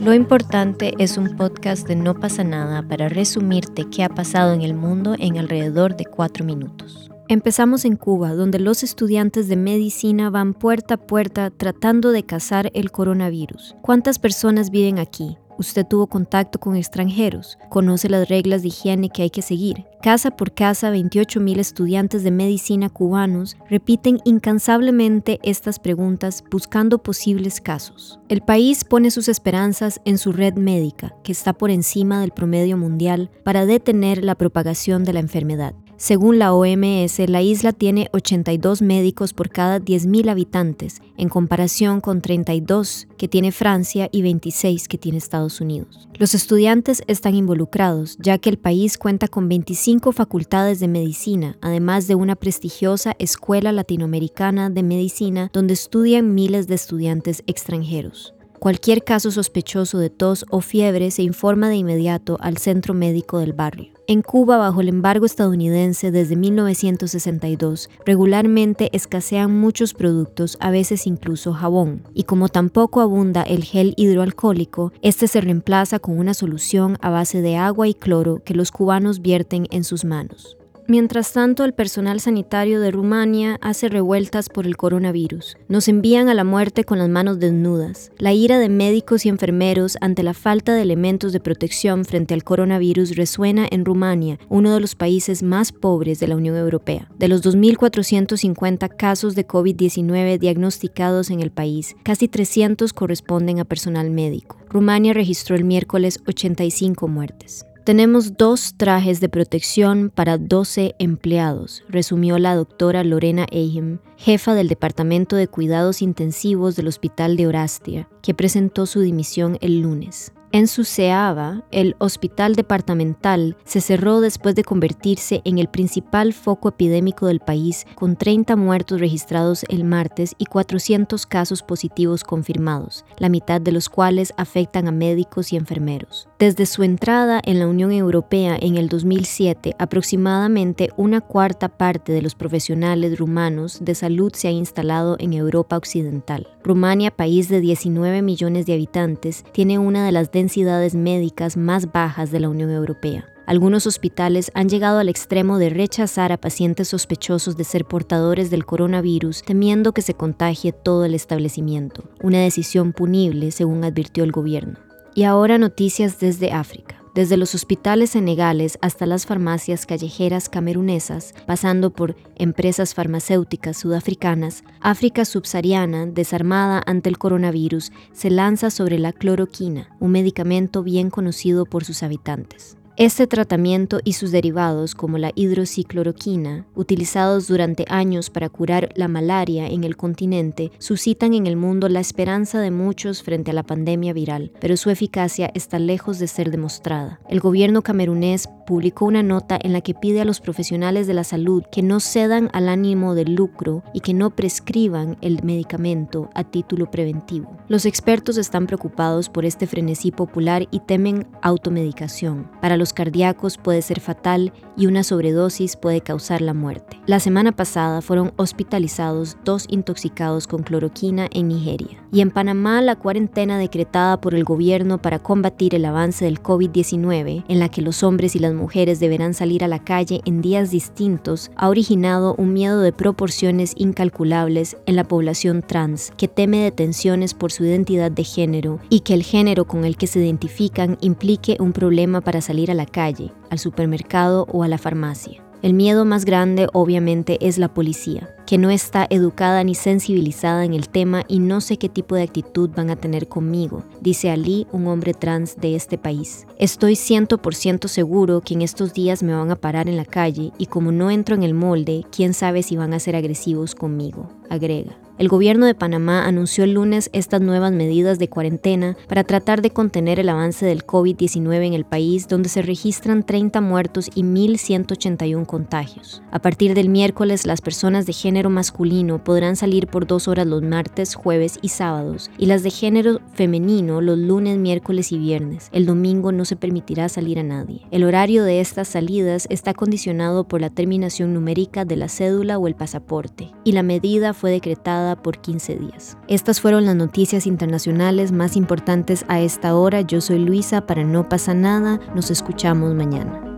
Lo importante es un podcast de No pasa nada para resumirte qué ha pasado en el mundo en alrededor de cuatro minutos. Empezamos en Cuba, donde los estudiantes de medicina van puerta a puerta tratando de cazar el coronavirus. ¿Cuántas personas viven aquí? Usted tuvo contacto con extranjeros, conoce las reglas de higiene que hay que seguir. Casa por casa, 28.000 estudiantes de medicina cubanos repiten incansablemente estas preguntas buscando posibles casos. El país pone sus esperanzas en su red médica, que está por encima del promedio mundial, para detener la propagación de la enfermedad. Según la OMS, la isla tiene 82 médicos por cada 10.000 habitantes, en comparación con 32 que tiene Francia y 26 que tiene Estados Unidos. Los estudiantes están involucrados, ya que el país cuenta con 25 facultades de medicina, además de una prestigiosa escuela latinoamericana de medicina donde estudian miles de estudiantes extranjeros. Cualquier caso sospechoso de tos o fiebre se informa de inmediato al centro médico del barrio. En Cuba, bajo el embargo estadounidense desde 1962, regularmente escasean muchos productos, a veces incluso jabón, y como tampoco abunda el gel hidroalcohólico, este se reemplaza con una solución a base de agua y cloro que los cubanos vierten en sus manos. Mientras tanto, el personal sanitario de Rumania hace revueltas por el coronavirus. Nos envían a la muerte con las manos desnudas. La ira de médicos y enfermeros ante la falta de elementos de protección frente al coronavirus resuena en Rumania, uno de los países más pobres de la Unión Europea. De los 2.450 casos de COVID-19 diagnosticados en el país, casi 300 corresponden a personal médico. Rumania registró el miércoles 85 muertes. Tenemos dos trajes de protección para 12 empleados, resumió la doctora Lorena Ehem, jefa del Departamento de Cuidados Intensivos del Hospital de Orastia, que presentó su dimisión el lunes. En su Suceava, el hospital departamental se cerró después de convertirse en el principal foco epidémico del país, con 30 muertos registrados el martes y 400 casos positivos confirmados, la mitad de los cuales afectan a médicos y enfermeros. Desde su entrada en la Unión Europea en el 2007, aproximadamente una cuarta parte de los profesionales rumanos de salud se ha instalado en Europa Occidental. Rumania, país de 19 millones de habitantes, tiene una de las densidades médicas más bajas de la Unión Europea. Algunos hospitales han llegado al extremo de rechazar a pacientes sospechosos de ser portadores del coronavirus, temiendo que se contagie todo el establecimiento, una decisión punible, según advirtió el gobierno. Y ahora noticias desde África. Desde los hospitales senegales hasta las farmacias callejeras camerunesas, pasando por empresas farmacéuticas sudafricanas, África subsahariana, desarmada ante el coronavirus, se lanza sobre la cloroquina, un medicamento bien conocido por sus habitantes. Este tratamiento y sus derivados, como la hidroxicloroquina, utilizados durante años para curar la malaria en el continente, suscitan en el mundo la esperanza de muchos frente a la pandemia viral, pero su eficacia está lejos de ser demostrada. El gobierno camerunés publicó una nota en la que pide a los profesionales de la salud que no cedan al ánimo del lucro y que no prescriban el medicamento a título preventivo. Los expertos están preocupados por este frenesí popular y temen automedicación. Para los cardíacos puede ser fatal y una sobredosis puede causar la muerte. La semana pasada fueron hospitalizados dos intoxicados con cloroquina en Nigeria. Y en Panamá la cuarentena decretada por el gobierno para combatir el avance del COVID-19, en la que los hombres y las mujeres deberán salir a la calle en días distintos ha originado un miedo de proporciones incalculables en la población trans que teme detenciones por su identidad de género y que el género con el que se identifican implique un problema para salir a la calle, al supermercado o a la farmacia. El miedo más grande obviamente es la policía, que no está educada ni sensibilizada en el tema y no sé qué tipo de actitud van a tener conmigo, dice Ali, un hombre trans de este país. Estoy 100% seguro que en estos días me van a parar en la calle y como no entro en el molde, quién sabe si van a ser agresivos conmigo, agrega. El gobierno de Panamá anunció el lunes estas nuevas medidas de cuarentena para tratar de contener el avance del COVID-19 en el país, donde se registran 30 muertos y 1.181 contagios. A partir del miércoles, las personas de género masculino podrán salir por dos horas los martes, jueves y sábados, y las de género femenino los lunes, miércoles y viernes. El domingo no se permitirá salir a nadie. El horario de estas salidas está condicionado por la terminación numérica de la cédula o el pasaporte, y la medida fue decretada por 15 días. Estas fueron las noticias internacionales más importantes a esta hora. Yo soy Luisa para No pasa nada. Nos escuchamos mañana.